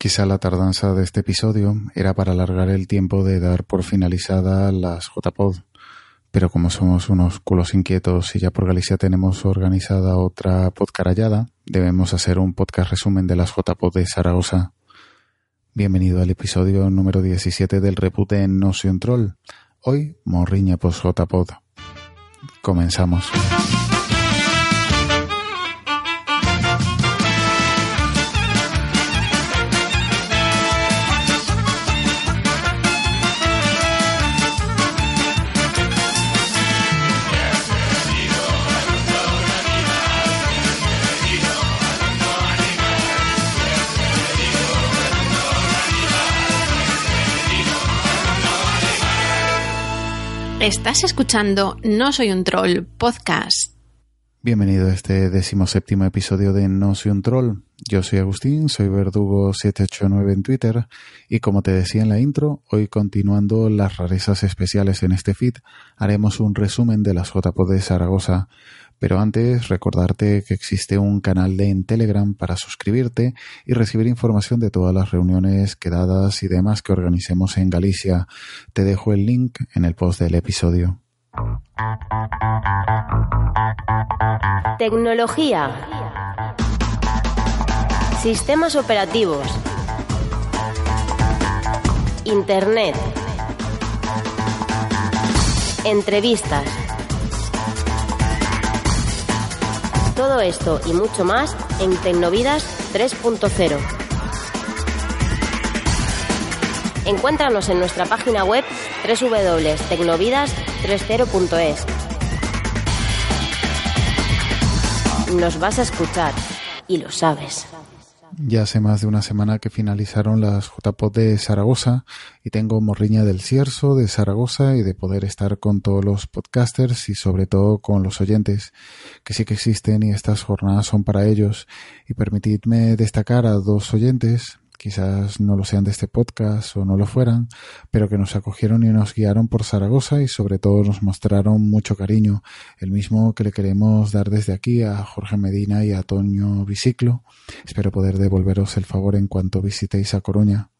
Quizá la tardanza de este episodio era para alargar el tiempo de dar por finalizada las JPod, pero como somos unos culos inquietos y ya por Galicia tenemos organizada otra podcarallada, debemos hacer un podcast resumen de las JPod de Zaragoza. Bienvenido al episodio número 17 del repute en No soy un troll. Hoy, morriña post JPod. Comenzamos. Estás escuchando No Soy un Troll podcast. Bienvenido a este decimoséptimo episodio de No Soy un Troll. Yo soy Agustín, soy Verdugo789 en Twitter y como te decía en la intro, hoy continuando las rarezas especiales en este feed, haremos un resumen de las JPod de Zaragoza, pero antes recordarte que existe un canal de en Telegram para suscribirte y recibir información de todas las reuniones quedadas y demás que organicemos en Galicia. Te dejo el link en el post del episodio. Tecnología. Sistemas operativos. Internet. Entrevistas. Todo esto y mucho más en Tecnovidas 3.0. Encuéntranos en nuestra página web www.tecnovidas30.es. Nos vas a escuchar y lo sabes. Ya hace más de una semana que finalizaron las JPOD de Zaragoza y tengo morriña del Cierzo de Zaragoza y de poder estar con todos los podcasters y sobre todo con los oyentes, que sí que existen y estas jornadas son para ellos. Y permitidme destacar a dos oyentes, quizás no lo sean de este podcast o no lo fueran, pero que nos acogieron y nos guiaron por Zaragoza y sobre todo nos mostraron mucho cariño, el mismo que le queremos dar desde aquí a Jorge Medina y a Toño Biciclo. Espero poder devolveros el favor en cuanto visitéis a Coruña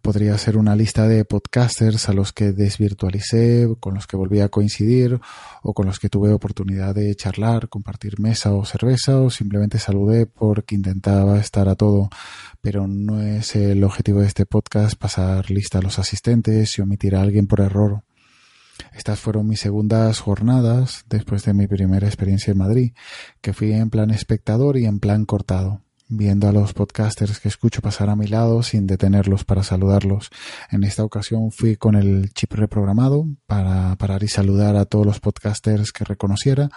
podría ser una lista de podcasters a los que desvirtualicé, con los que volví a coincidir o con los que tuve oportunidad de charlar, compartir mesa o cerveza o simplemente saludé porque intentaba estar a todo, pero no es el objetivo de este podcast pasar lista a los asistentes y omitir a alguien por error. Estas fueron mis segundas jornadas después de mi primera experiencia en Madrid, que fui en plan espectador y en plan cortado viendo a los podcasters que escucho pasar a mi lado sin detenerlos para saludarlos. En esta ocasión fui con el chip reprogramado para parar y saludar a todos los podcasters que reconociera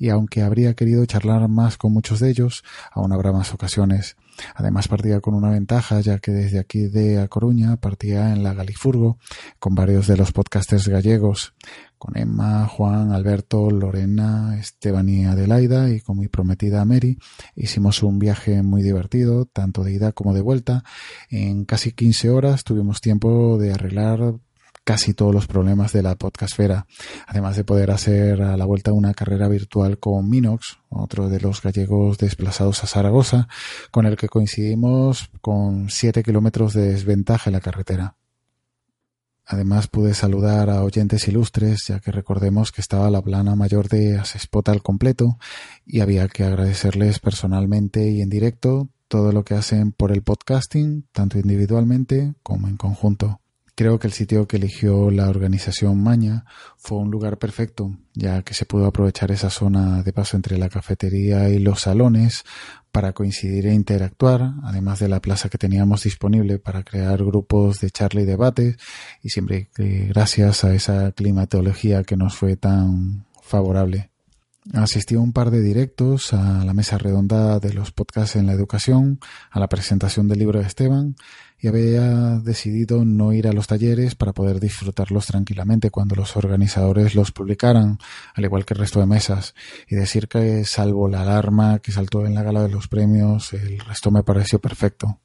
y aunque habría querido charlar más con muchos de ellos, aún habrá más ocasiones. Además partía con una ventaja, ya que desde aquí de A Coruña partía en la Galifurgo con varios de los podcasters gallegos, con Emma, Juan, Alberto, Lorena, Esteban y Adelaida y con mi prometida Mary. Hicimos un viaje muy divertido, tanto de ida como de vuelta. En casi 15 horas tuvimos tiempo de arreglar casi todos los problemas de la podcastfera, además de poder hacer a la vuelta una carrera virtual con Minox, otro de los gallegos desplazados a Zaragoza, con el que coincidimos con 7 kilómetros de desventaja en la carretera. Además pude saludar a oyentes ilustres, ya que recordemos que estaba la plana mayor de Asespot al completo y había que agradecerles personalmente y en directo todo lo que hacen por el podcasting, tanto individualmente como en conjunto. Creo que el sitio que eligió la organización Maña fue un lugar perfecto, ya que se pudo aprovechar esa zona de paso entre la cafetería y los salones para coincidir e interactuar, además de la plaza que teníamos disponible para crear grupos de charla y debate, y siempre gracias a esa climatología que nos fue tan favorable. Asistí a un par de directos, a la mesa redonda de los podcasts en la educación, a la presentación del libro de Esteban y había decidido no ir a los talleres para poder disfrutarlos tranquilamente cuando los organizadores los publicaran, al igual que el resto de mesas, y decir que salvo la alarma que saltó en la gala de los premios, el resto me pareció perfecto.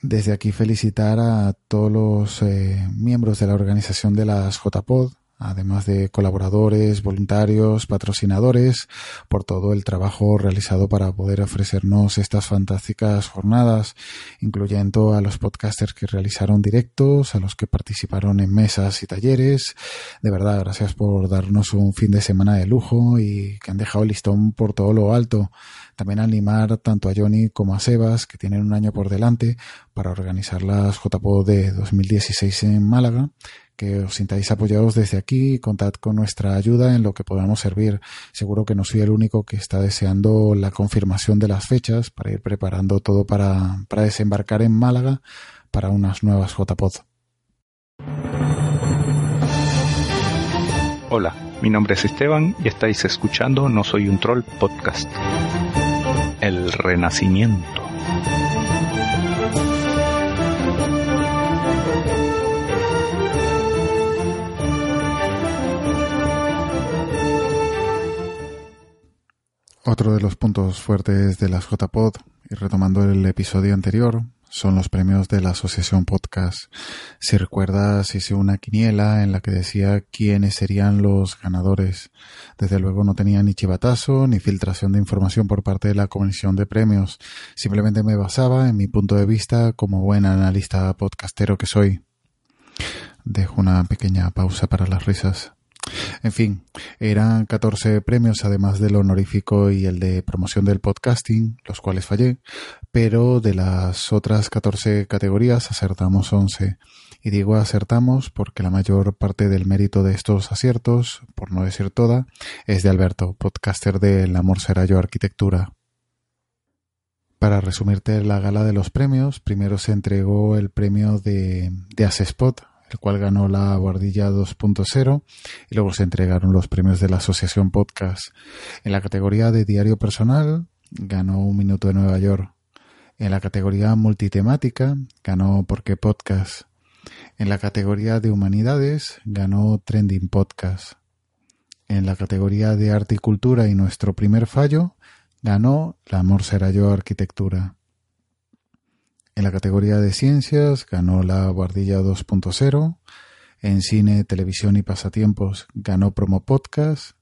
Desde aquí felicitar a todos los eh, miembros de la organización de las JPod, además de colaboradores, voluntarios, patrocinadores, por todo el trabajo realizado para poder ofrecernos estas fantásticas jornadas, incluyendo a los podcasters que realizaron directos, a los que participaron en mesas y talleres. De verdad, gracias por darnos un fin de semana de lujo y que han dejado el listón por todo lo alto. También animar tanto a Johnny como a Sebas, que tienen un año por delante, para organizar las JPO de 2016 en Málaga, que os sintáis apoyados desde aquí y contad con nuestra ayuda en lo que podamos servir. Seguro que no soy el único que está deseando la confirmación de las fechas para ir preparando todo para, para desembarcar en Málaga para unas nuevas JPod. Hola, mi nombre es Esteban y estáis escuchando No Soy un Troll podcast. El Renacimiento. Otro de los puntos fuertes de las JPod, y retomando el episodio anterior, son los premios de la Asociación Podcast. Si recuerdas, hice una quiniela en la que decía quiénes serían los ganadores. Desde luego no tenía ni chivatazo ni filtración de información por parte de la Comisión de Premios. Simplemente me basaba en mi punto de vista como buen analista podcastero que soy. Dejo una pequeña pausa para las risas. En fin, eran 14 premios además del honorífico y el de promoción del podcasting, los cuales fallé, pero de las otras 14 categorías acertamos 11. Y digo acertamos porque la mayor parte del mérito de estos aciertos, por no decir toda, es de Alberto, podcaster del Amor Será Yo Arquitectura. Para resumirte la gala de los premios, primero se entregó el premio de, de Asespot, el cual ganó la Guardilla 2.0 y luego se entregaron los premios de la Asociación Podcast. En la categoría de diario personal ganó Un Minuto de Nueva York. En la categoría multitemática ganó Porque Podcast. En la categoría de humanidades ganó Trending Podcast. En la categoría de arte y cultura y nuestro primer fallo ganó La Amor será yo arquitectura. En la categoría de ciencias ganó la Guardilla 2.0. En cine, televisión y pasatiempos ganó Promo Podcast.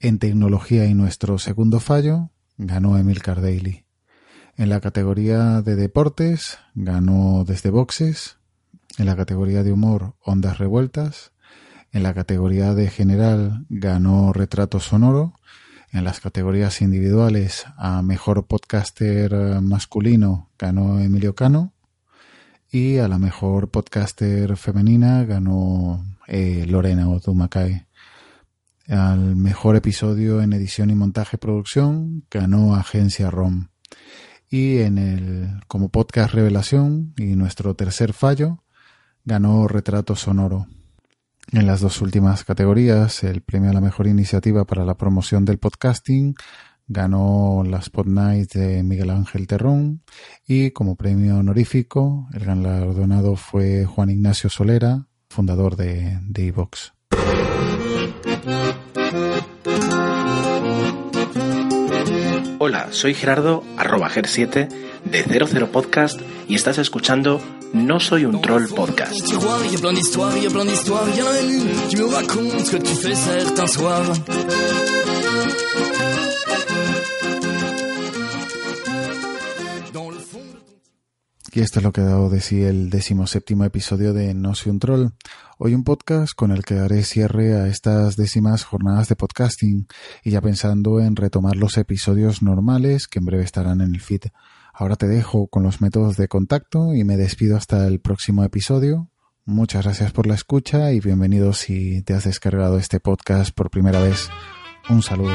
En tecnología y nuestro segundo fallo ganó Emil Daily. En la categoría de deportes ganó Desde Boxes. En la categoría de humor Ondas Revueltas. En la categoría de general ganó Retrato Sonoro en las categorías individuales a mejor podcaster eh, masculino ganó Emilio Cano y a la mejor podcaster femenina ganó eh, Lorena Otumacay. Al mejor episodio en edición y montaje producción ganó Agencia ROM. Y en el como podcast revelación y nuestro tercer fallo ganó Retrato Sonoro. En las dos últimas categorías, el premio a la mejor iniciativa para la promoción del podcasting ganó la Spot Night de Miguel Ángel Terrón y como premio honorífico el galardonado fue Juan Ignacio Solera, fundador de Evox. Hola, soy Gerardo, arroba ger7 de 00 Podcast y estás escuchando No Soy un Troll Podcast. Y esto es lo que ha dado de sí el séptimo episodio de No Soy un Troll. Hoy un podcast con el que haré cierre a estas décimas jornadas de podcasting y ya pensando en retomar los episodios normales que en breve estarán en el feed. Ahora te dejo con los métodos de contacto y me despido hasta el próximo episodio. Muchas gracias por la escucha y bienvenido si te has descargado este podcast por primera vez. Un saludo.